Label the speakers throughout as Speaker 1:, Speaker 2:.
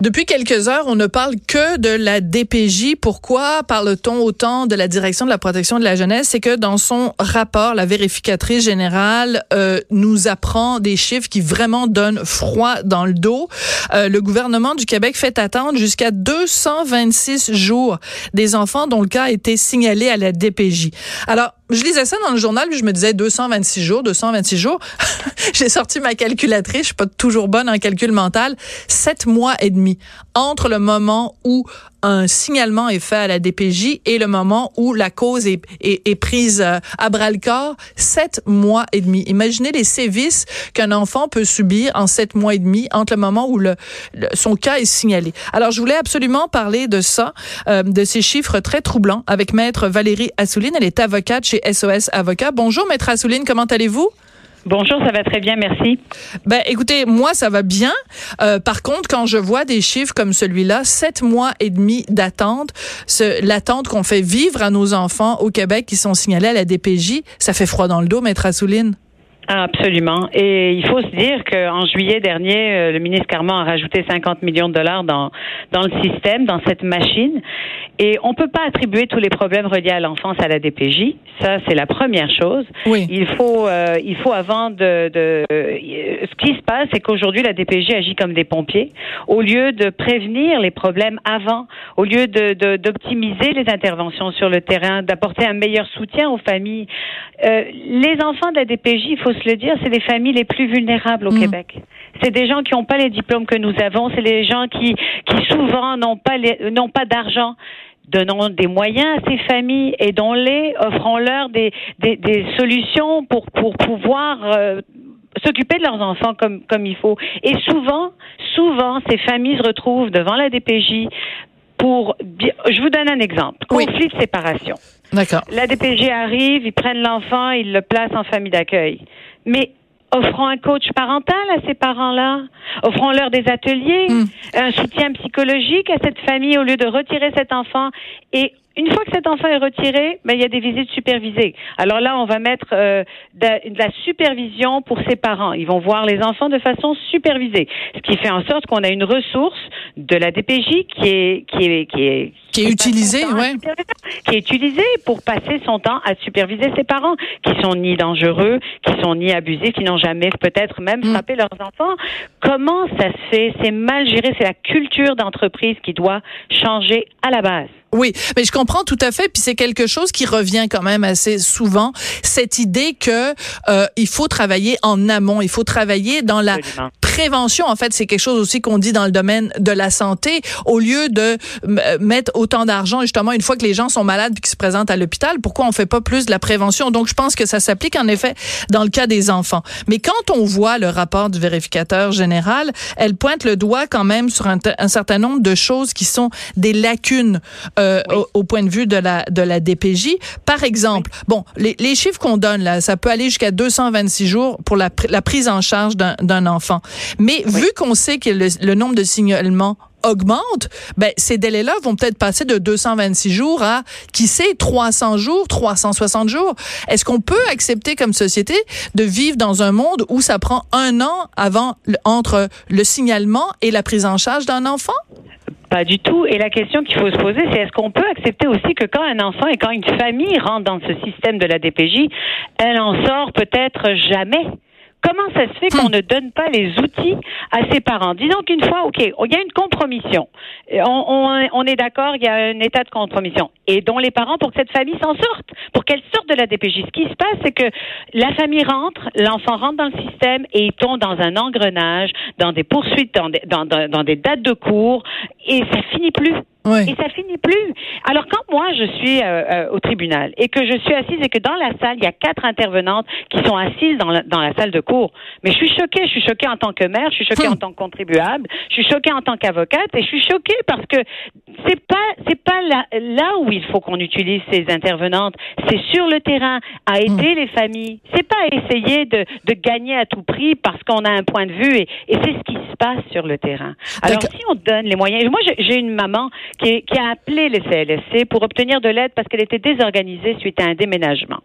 Speaker 1: Depuis quelques heures, on ne parle que de la DPJ. Pourquoi parle-t-on autant de la Direction de la protection de la jeunesse? C'est que dans son rapport, la vérificatrice générale euh, nous apprend des chiffres qui vraiment donnent froid dans le dos. Euh, le gouvernement du Québec fait attendre jusqu'à 226 jours des enfants dont le cas a été signalé à la DPJ. Alors, je lisais ça dans le journal, puis je me disais 226 jours, 226 jours. J'ai sorti ma calculatrice, je suis pas toujours bonne en calcul mental. Sept mois et demi entre le moment où un signalement est fait à la DPJ et le moment où la cause est, est, prise euh, à bras le corps, sept mois et demi. Imaginez les sévices qu'un enfant peut subir en sept mois et demi entre le moment où le, son cas est signalé. Alors, je voulais absolument parler de ça, euh, de ces chiffres très troublants avec Maître Valérie Assouline. Elle est avocate chez SOS Avocat. Bonjour, Maître Assouline, comment allez-vous?
Speaker 2: Bonjour, ça va très bien, merci.
Speaker 1: Ben, écoutez, moi, ça va bien. Euh, par contre, quand je vois des chiffres comme celui-là, sept mois et demi d'attente, l'attente qu'on fait vivre à nos enfants au Québec qui sont signalés à la DPJ, ça fait froid dans le dos, maître Assouline.
Speaker 2: Absolument. Et il faut se dire qu'en juillet dernier, euh, le ministre Carman a rajouté 50 millions de dollars dans, dans le système, dans cette machine. Et on peut pas attribuer tous les problèmes reliés à l'enfance à la DPJ. Ça, c'est la première chose.
Speaker 1: Oui.
Speaker 2: Il faut, euh, il faut avant de, de euh, ce qui se passe, c'est qu'aujourd'hui la DPJ agit comme des pompiers. Au lieu de prévenir les problèmes avant, au lieu de d'optimiser les interventions sur le terrain, d'apporter un meilleur soutien aux familles, euh, les enfants de la DPJ, il faut se le dire, c'est les familles les plus vulnérables au mm. Québec. C'est des gens qui n'ont pas les diplômes que nous avons, c'est les gens qui, qui souvent n'ont pas n'ont pas d'argent donnons des moyens à ces familles, aidons-les, offrons-leur des, des, des, solutions pour, pour pouvoir euh, s'occuper de leurs enfants comme, comme il faut. Et souvent, souvent, ces familles se retrouvent devant la DPJ pour... Je vous donne un exemple. Conflit de séparation.
Speaker 1: D'accord.
Speaker 2: La DPJ arrive, ils prennent l'enfant, ils le placent en famille d'accueil. Mais offrons un coach parental à ces parents-là, offrons-leur des ateliers, hmm. un soutien psychologique à cette famille au lieu de retirer cet enfant et une fois que cet enfant est retiré, ben, il y a des visites supervisées. Alors là, on va mettre euh, de, la supervision pour ses parents. Ils vont voir les enfants de façon supervisée, ce qui fait en sorte qu'on a une ressource de la DPJ qui est qui est
Speaker 1: qui est qui est utilisée, ouais.
Speaker 2: qui est utilisée pour passer son temps à superviser ses parents, qui sont ni dangereux, qui sont ni abusés, qui n'ont jamais peut-être même mm. frappé leurs enfants. Comment ça se fait? C'est mal géré. C'est la culture d'entreprise qui doit changer à la base.
Speaker 1: Oui, mais je comprends tout à fait. Puis c'est quelque chose qui revient quand même assez souvent, cette idée que euh, il faut travailler en amont, il faut travailler dans la prévention. En fait, c'est quelque chose aussi qu'on dit dans le domaine de la santé. Au lieu de euh, mettre autant d'argent justement une fois que les gens sont malades puis qu'ils se présentent à l'hôpital, pourquoi on fait pas plus de la prévention? Donc je pense que ça s'applique en effet dans le cas des enfants. Mais quand on voit le rapport du vérificateur général, elle pointe le doigt quand même sur un, un certain nombre de choses qui sont des lacunes. Euh, au, point de vue de la de la DPJ. Par exemple, bon, les, les chiffres qu'on donne là, ça peut aller jusqu'à 226 jours pour la, la prise en charge d'un enfant. Mais vu qu'on sait que le, le nombre de signalements augmente, ben ces délais-là vont peut-être passer de 226 jours à qui sait 300 jours, 360 jours. Est-ce qu'on peut accepter comme société de vivre dans un monde où ça prend un an avant entre le signalement et la prise en charge d'un enfant?
Speaker 2: Pas du tout. Et la question qu'il faut se poser, c'est est-ce qu'on peut accepter aussi que quand un enfant et quand une famille rentre dans ce système de la DPJ, elle en sort peut-être jamais? Comment ça se fait qu'on hmm. ne donne pas les outils à ses parents? Disons qu'une fois, OK, il y a une compromission. On, on, est d'accord, il y a un état de compromission. Et dont les parents pour que cette famille s'en sorte, pour qu'elle sorte de la DPJ. Ce qui se passe, c'est que la famille rentre, l'enfant rentre dans le système et il tombe dans un engrenage, dans des poursuites, dans des, dans, dans, des dates de cours, et ça finit plus. Et ça finit plus. Alors quand moi je suis euh, euh, au tribunal et que je suis assise et que dans la salle il y a quatre intervenantes qui sont assises dans la, dans la salle de cours, mais je suis choquée. Je suis choquée en tant que mère, je suis choquée en tant que contribuable, je suis choquée en tant qu'avocate et je suis choquée parce que c'est pas c'est pas là, là où il faut qu'on utilise ces intervenantes. C'est sur le terrain à aider les familles. C'est pas essayer de, de gagner à tout prix parce qu'on a un point de vue et, et c'est ce qui se passe sur le terrain. Alors si on donne les moyens, moi j'ai une maman qui, a appelé les CLSC pour obtenir de l'aide parce qu'elle était désorganisée suite à un déménagement.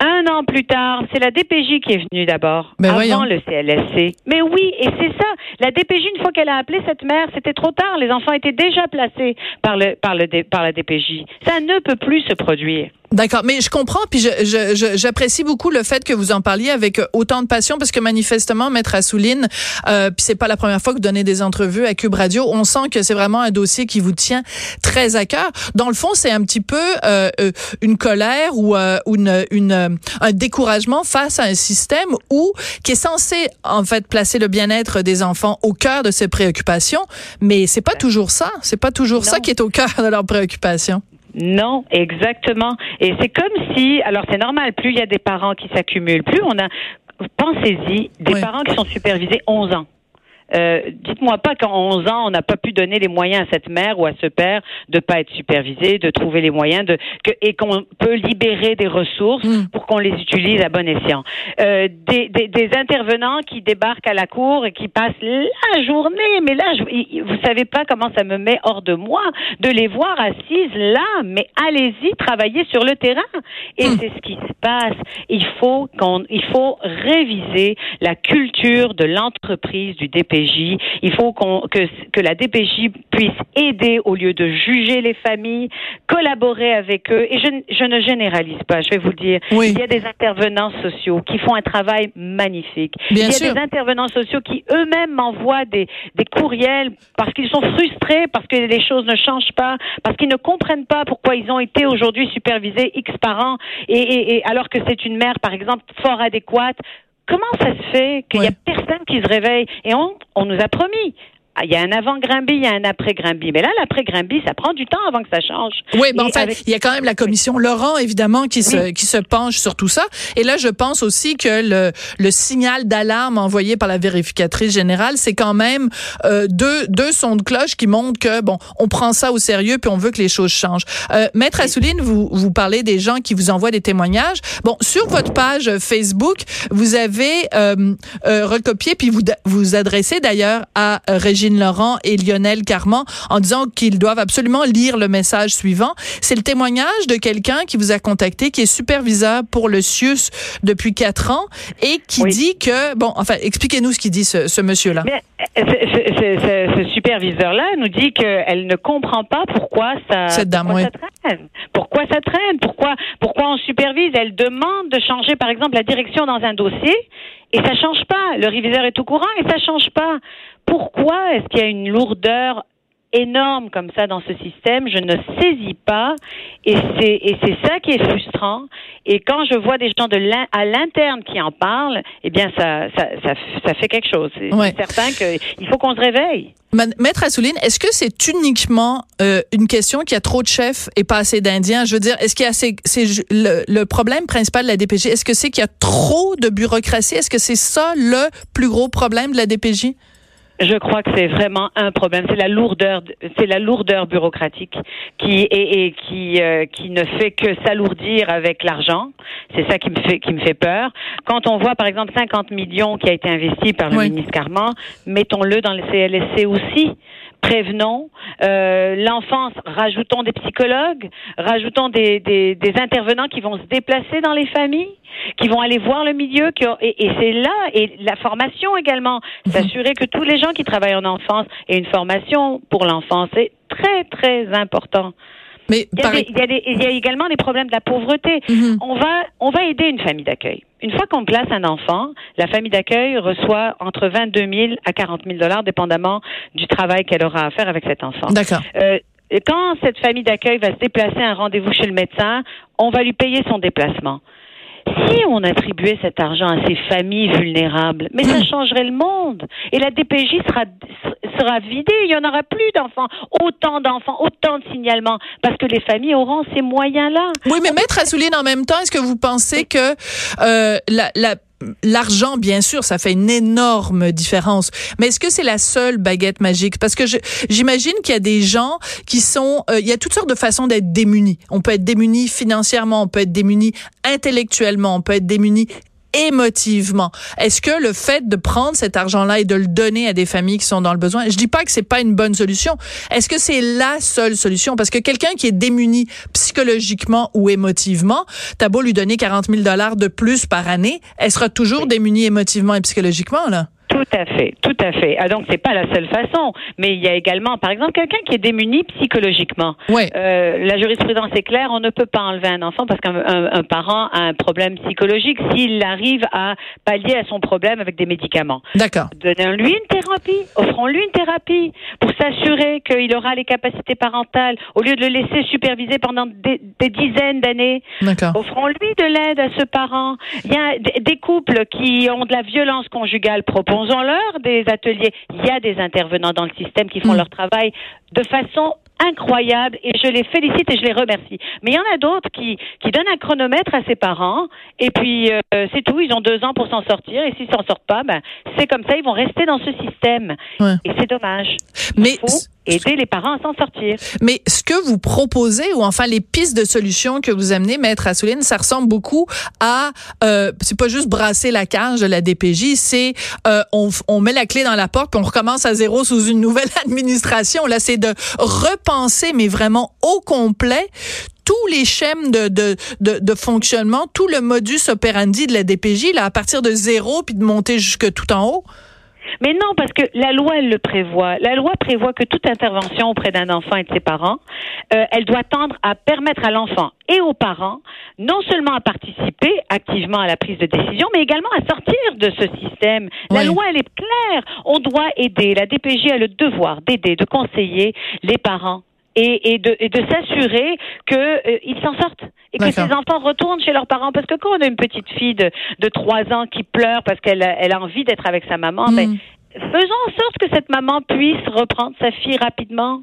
Speaker 2: Un an plus tard, c'est la DPJ qui est venue d'abord, ben avant le CLSC. Mais oui, et c'est ça. La DPJ, une fois qu'elle a appelé cette mère, c'était trop tard. Les enfants étaient déjà placés par, le, par, le, par la DPJ. Ça ne peut plus se produire.
Speaker 1: D'accord, mais je comprends, puis j'apprécie je, je, beaucoup le fait que vous en parliez avec autant de passion, parce que manifestement, Maître Assouline, euh, puis c'est pas la première fois que vous donnez des entrevues à Cube Radio, on sent que c'est vraiment un dossier qui vous tient très à cœur. Dans le fond, c'est un petit peu euh, euh une colère ou euh, une, une, euh, un découragement face à un système où qui est censé en fait placer le bien-être des enfants au cœur de ses préoccupations, mais c'est pas toujours ça. C'est pas toujours ça qui est au cœur de leurs préoccupations.
Speaker 2: Non, exactement. Et c'est comme si, alors c'est normal, plus il y a des parents qui s'accumulent, plus on a, pensez-y, des parents qui sont supervisés 11 ans. Euh, dites-moi pas qu'en 11 ans, on n'a pas pu donner les moyens à cette mère ou à ce père de pas être supervisé, de trouver les moyens de que, et qu'on peut libérer des ressources hmm. pour qu'on les utilise à bon escient. Euh, des, des, des, intervenants qui débarquent à la cour et qui passent la journée, mais là, je, vous savez pas comment ça me met hors de moi de les voir assises là, mais allez-y, travaillez sur le terrain. Et hmm. c'est ce qui se passe. Il faut qu'on, il faut réviser la culture de l'entreprise du Il faut que, que la DPJ puisse aider au lieu de juger les familles, collaborer avec eux. Et je, je ne généralise pas, je vais vous le dire. Il y a des intervenants sociaux qui font un travail magnifique. il y a des intervenants sociaux qui eux-mêmes m'envoient des, des courriels parce qu'ils sont frustrés, parce que les choses ne changent pas, parce qu'ils ne comprennent pas pourquoi ils ont été aujourd'hui supervisés X par an, et, et alors que c'est une mère, par exemple, fort adéquate comment ça se fait qu'il n'y a personne qui se réveille? Et on, on nous a promis il y a un avant Grimby, il y a un après Grimby. Mais là, l'après Grimby, ça prend du temps avant que ça change.
Speaker 1: Oui, mais enfin, il y a quand même la commission Laurent, évidemment, qui se qui se penche sur tout ça. Et là, je pense aussi que le le signal d'alarme envoyé par la vérificatrice générale, c'est quand même euh, deux deux sons de cloche qui montrent que bon, on prend ça au sérieux puis on veut que les choses changent. Euh, Maître Assouline, vous vous parlez des gens qui vous envoient des témoignages. Bon, sur votre page Facebook, vous avez euh, euh recopié puis vous vous adressez d'ailleurs à Régine Laurent et Lionel Carman en disant qu'ils doivent absolument lire le message suivant. C'est le témoignage de quelqu'un qui vous a contacté, qui est superviseur pour le CIUS depuis quatre ans et qui dit que, bon, enfin, expliquez-nous ce qu'il dit ce, monsieur-là.
Speaker 2: Euh, ce, superviseur-là nous dit qu'elle ne comprend pas pourquoi ça, ça traîne. Pourquoi ça traîne? Pourquoi, pourquoi on supervise? Elle demande de changer, par exemple, la direction dans un dossier et ça change pas. Le réviseur est au courant et ça change pas. Pourquoi est-ce qu'il y a une lourdeur énorme comme ça dans ce système, je ne saisis pas. Et c'est et c'est ça qui est frustrant. Et quand je vois des gens de à l'interne qui en parlent, eh bien ça ça ça, ça fait quelque chose. C'est certain qu'il faut qu'on se réveille.
Speaker 1: Maître Assouline, est-ce que c'est uniquement euh, une question qu'il y a trop de chefs et pas assez d'Indiens? Je veux dire, est-ce qu'il y a assez, c'est le, le, problème principal de la DPJ Est-ce que c'est qu'il y a trop de bureaucratie? Est-ce que c'est ça le plus gros problème de la DPJ
Speaker 2: je crois que c'est vraiment un problème. C'est la lourdeur, c'est la lourdeur bureaucratique qui et, et qui euh, qui ne fait que s'alourdir avec l'argent. C'est ça qui me fait qui me fait peur. Quand on voit par exemple 50 millions qui a été investi par le ministre Carman, mettons-le dans le CLSC aussi prévenons euh, l'enfance, rajoutons des psychologues, rajoutons des, des, des, intervenants qui vont se déplacer dans les familles, qui vont aller voir le milieu, qui et, et c'est là, et la formation également, mhm. s'assurer que tous les gens qui travaillent en enfance aient une formation pour l'enfance, c'est très, très important. Mais il, y a il, y a des, il, y a également des problèmes de la pauvreté. Mhm. On va on va aider une famille d'accueil. Une fois qu'on place un enfant, la famille d'accueil reçoit entre 22 000 à 40 000 dollars, dépendamment du travail qu'elle aura à faire avec cet enfant.
Speaker 1: D'accord.
Speaker 2: Euh, quand cette famille d'accueil va se déplacer à un rendez-vous chez le médecin, on va lui payer son déplacement. Si on attribuait cet argent à ces familles vulnérables, mais ça changerait le monde. Et la DPJ sera, sera vidée. Il n'y en aura plus d'enfants. Autant d'enfants, autant de signalements. Parce que les familles auront ces moyens-là.
Speaker 1: Oui, mais Maître Assouline, en même temps, est-ce que vous pensez que euh, la, la L'argent, bien sûr, ça fait une énorme différence. Mais est-ce que c'est la seule baguette magique? Parce que j'imagine qu'il y a des gens qui sont... Euh, il y a toutes sortes de façons d'être démunis. On peut être démuni financièrement, on peut être démuni intellectuellement, on peut être démuni émotivement. Est-ce que le fait de prendre cet argent-là et de le donner à des familles qui sont dans le besoin, je dis pas que c'est pas une bonne solution. Est-ce que c'est la seule solution? Parce que quelqu'un qui est démuni psychologiquement ou émotivement, t'as beau lui donner 40 000 dollars de plus par année, elle sera toujours démunie émotivement et psychologiquement, là.
Speaker 2: Tout à fait, tout à fait. Ah donc c'est pas la seule façon, mais il y a également, par exemple, quelqu'un qui est démuni psychologiquement.
Speaker 1: Ouais.
Speaker 2: Euh, la jurisprudence est claire, on ne peut pas enlever un enfant parce qu'un un, parent a un problème psychologique s'il arrive à pallier à son problème avec des médicaments.
Speaker 1: D'accord.
Speaker 2: Donnons-lui une thérapie, offrons-lui une thérapie pour s'assurer qu'il aura les capacités parentales au lieu de le laisser superviser pendant des, des dizaines d'années.
Speaker 1: D'accord.
Speaker 2: Offrons-lui de l'aide à ce parent. Il y a des couples qui ont de la violence conjugale proposée Proposons-leur des ateliers. Il y a des intervenants dans le système qui font mm. leur travail de façon incroyable et je les félicite et je les remercie. Mais il y en a d'autres qui, qui donnent un chronomètre à ses parents et puis euh, c'est tout, ils ont deux ans pour s'en sortir et s'ils s'en sortent pas, ben, c'est comme ça, ils vont rester dans ce système. Et c'est dommage.
Speaker 1: Mais
Speaker 2: aider les parents à s'en sortir.
Speaker 1: Mais ce que vous proposez, ou enfin les pistes de solutions que vous amenez, Maître Assouline, ça ressemble beaucoup à, euh, c'est pas juste brasser la cage de la DPJ, c'est euh, on, on met la clé dans la porte puis on recommence à zéro sous une nouvelle administration. Là, c'est de repenser, mais vraiment au complet tous les schèmes de, de, de, de, fonctionnement, tout le modus operandi de la DPJ, là, à partir de zéro, puis de monter jusque tout en haut?
Speaker 2: Mais non, parce que la loi, elle le prévoit. La loi prévoit que toute intervention auprès d'un enfant et de ses parents, euh, elle doit tendre à permettre à l'enfant et aux parents non seulement à participer activement à la prise de décision, mais également à sortir de ce système. La loi, elle est claire. On doit aider. La DPJ a le devoir d'aider, de conseiller les parents et, et de, de s'assurer qu'ils euh, s'en sortent et que ces enfants retournent chez leurs parents. Parce que quand on a une petite fille de, de 3 ans qui pleure parce qu'elle elle a envie d'être avec sa maman, mais mm. ben, faisons en sorte que cette maman puisse reprendre sa fille rapidement.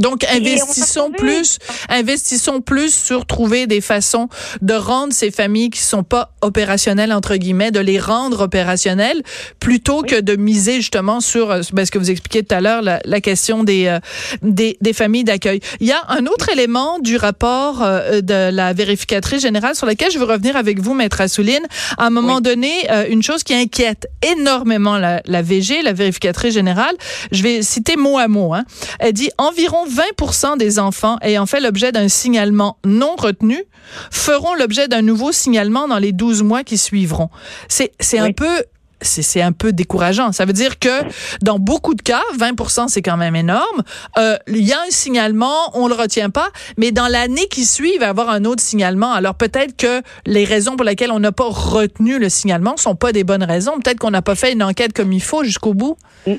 Speaker 1: Donc, investissons plus, investissons plus sur trouver des façons de rendre ces familles qui sont pas opérationnelles, entre guillemets, de les rendre opérationnelles, plutôt que de miser justement sur euh, ben, ce que vous expliquiez tout à l'heure, la, la, question des, euh, des, des, familles d'accueil. Il y a un autre élément du rapport euh, de la vérificatrice générale sur lequel je veux revenir avec vous, Maître Assouline. À un moment donné, une chose qui inquiète énormément la, la VG, la vérificatrice générale, je vais citer mot à mot, hein. elle dit environ 20 des enfants ayant fait l'objet d'un signalement non retenu feront l'objet d'un nouveau signalement dans les 12 mois qui suivront. C'est c'est un peu c'est un peu décourageant. Ça veut dire que dans beaucoup de cas, 20 c'est quand même énorme, euh, il y a un signalement, on le retient pas, mais dans l'année qui suit, il va y avoir un autre signalement. Alors peut-être que les raisons pour lesquelles on n'a pas retenu le signalement sont pas des bonnes raisons. Peut-être qu'on n'a pas fait une enquête comme il faut jusqu'au bout.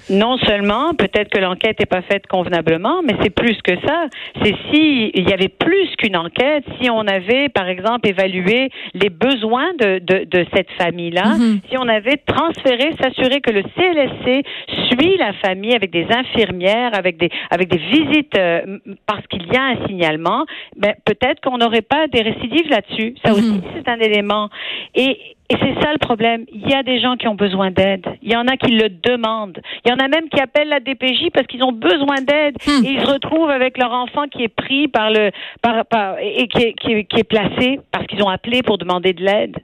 Speaker 2: Non seulement, peut-être que l'enquête n'est pas faite convenablement, mais c'est plus que ça. C'est si il y avait plus qu'une enquête, si on avait, par exemple, évalué les besoins de, de, de cette famille-là, mm-hmm. si on avait trans transférer, s'assurer que le CLSC suit la famille avec des infirmières, avec des avec des visites euh, parce qu'il y a un signalement, ben peut-être qu'on n'aurait pas des récidives là-dessus. Ça aussi, mhm. c'est un élément. Et et c'est ça le problème. Il y a des gens qui ont besoin d'aide. Il y en a qui le demandent. Il y en a même qui appellent la DPJ parce qu'ils ont besoin d'aide hmm. et ils se retrouvent avec leur enfant qui est pris par le par, par et qui est, qui est, qui est placé parce qu'ils ont appelé pour demander de l'aide.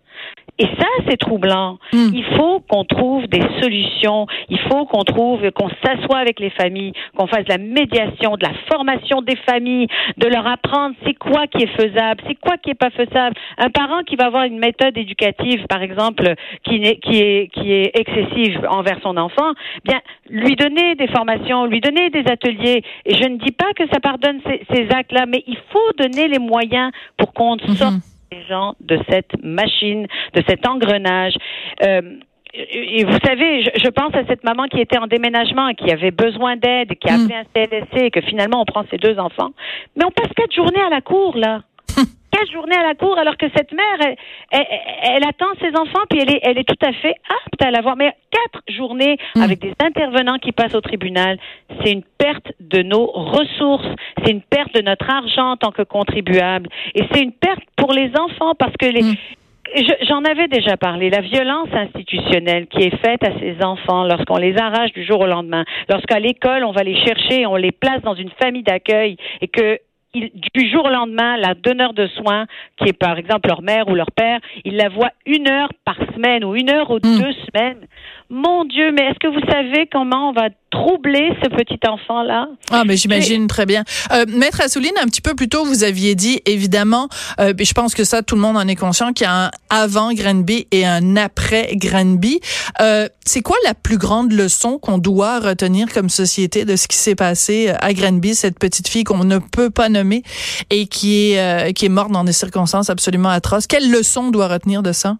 Speaker 2: Et ça, c'est troublant. Hmm. Il faut qu'on trouve des solutions. Il faut qu'on trouve, qu'on s'assoie avec les familles, qu'on fasse de la médiation, de la formation des familles, de leur apprendre c'est quoi qui est faisable, c'est quoi qui est pas faisable. Un parent qui va avoir une méthode éducative, par exemple, qui est, qui est, qui est excessive envers son enfant, bien, lui donner des formations, lui donner des ateliers. Et je ne dis pas que ça pardonne ces, ces actes-là, mais il faut donner les moyens pour qu'on mhm. sorte les gens de cette machine, de cet engrenage. Euh, et vous savez, je, pense à cette maman qui était en déménagement, qui avait besoin d'aide, qui a mm. appelé un CLSC, et que finalement on prend ses deux enfants. Mais on passe quatre journées à la cour, là. Quatre journées à la cour alors que cette mère, elle, attend ses enfants, puis elle est, elle est tout à fait apte à l'avoir. Mais quatre journées mm. avec des intervenants qui passent au tribunal, c'est une perte de nos ressources, c'est une perte de notre argent en tant que contribuable, et c'est une perte pour les enfants parce que les, mm. J'en avais déjà parlé. La violence institutionnelle qui est faite à ces enfants lorsqu'on les arrache du jour au lendemain, lorsqu'à l'école on va les chercher, on les place dans une famille d'accueil et que du jour au lendemain, la donneur de soins, qui est par exemple leur mère ou leur père, il la voit une heure par semaine ou une heure ou hmm. deux semaines. Mon Dieu, mais est-ce que vous savez comment on va troubler ce petit enfant-là.
Speaker 1: Ah, mais j'imagine très bien. Euh, Maître Assouline, un petit peu plus tôt, vous aviez dit, évidemment, euh, je pense que ça, tout le monde en est conscient, qu'il y a un avant Granby et un après Granby. Euh, c'est quoi la plus grande leçon qu'on doit retenir comme société de ce qui s'est passé à Granby, cette petite fille qu'on ne peut pas nommer et qui est, euh, qui est morte dans des circonstances absolument atroces? Quelle leçon on doit retenir de ça?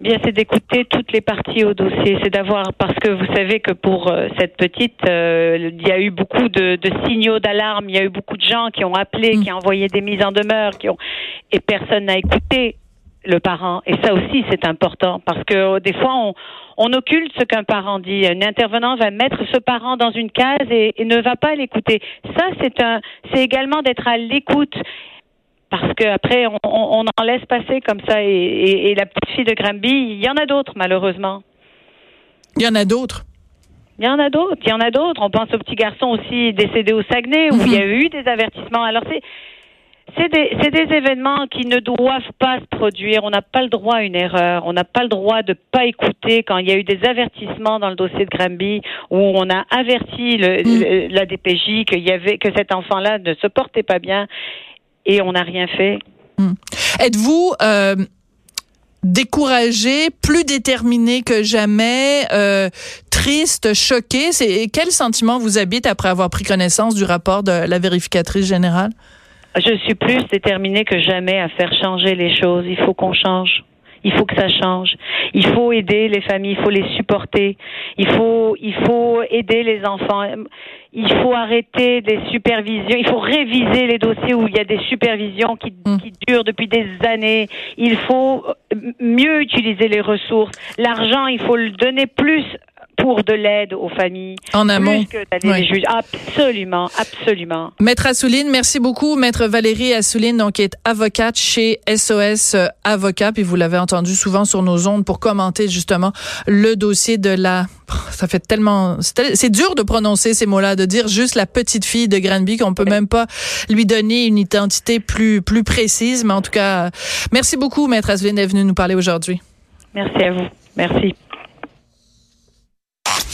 Speaker 2: Bien, c'est d'écouter toutes les parties au dossier. C'est d'avoir, parce que vous savez que pour euh, cette petite, euh, il y a eu beaucoup de, de signaux d'alarme. Il y a eu beaucoup de gens qui ont appelé, mm. qui ont envoyé des mises en demeure, qui ont et personne n'a écouté le parent. Et ça aussi, c'est important parce que euh, des fois, on, on occulte ce qu'un parent dit. Un intervenant va mettre ce parent dans une case et, et ne va pas l'écouter. Ça, c'est un, c'est également d'être à l'écoute parce qu'après, on, on, en laisse passer comme ça. Et, et, la petite fille de Granby, il y en a d'autres, malheureusement.
Speaker 1: Il y en a d'autres.
Speaker 2: Il y en a d'autres. Il y en a d'autres. On pense au petit garçon aussi décédé au Saguenay, où il y a mhm. eu des avertissements. Alors, c'est. C'est des, des, événements qui ne doivent pas se produire. On n'a pas le droit à une erreur. On n'a pas le droit de pas écouter quand il y a eu des avertissements dans le dossier de Granby où on a averti le, mhm. la DPJ qu'il y avait que cet enfant-là ne se portait pas bien et on n'a rien fait.
Speaker 1: Hmm. Êtes-vous euh, découragé, plus déterminé que jamais, euh, triste, choqué? C'est quel sentiment vous habite après avoir pris connaissance du rapport de la vérificatrice générale?
Speaker 2: Je suis plus déterminée que jamais à faire changer les choses. Il faut qu'on change. Il faut que ça change. Il faut aider les familles, il faut les supporter. Il faut, il faut aider les enfants. Il faut arrêter des supervisions. Il faut réviser les dossiers où il y a des supervisions qui, mm. qui durent depuis des années. Il faut mieux utiliser les ressources. L'argent, il faut le donner plus pour de l'aide aux familles.
Speaker 1: En amont.
Speaker 2: Plus que juges. Absolument, absolument.
Speaker 1: Maître Assouline, merci beaucoup. Maître Valérie Assouline, donc, est avocate chez SOS euh, Avocat, puis vous l'avez entendu souvent sur nos ondes pour commenter justement le dossier de la... Ça fait tellement... C'est dur de prononcer ces mots-là, de dire juste la petite fille de Granby, qu'on peut même pas lui donner une identité plus, plus précise, mais en tout cas, merci beaucoup, Maître Assouline, d'être venu nous parler aujourd'hui.
Speaker 2: Merci à vous. Merci.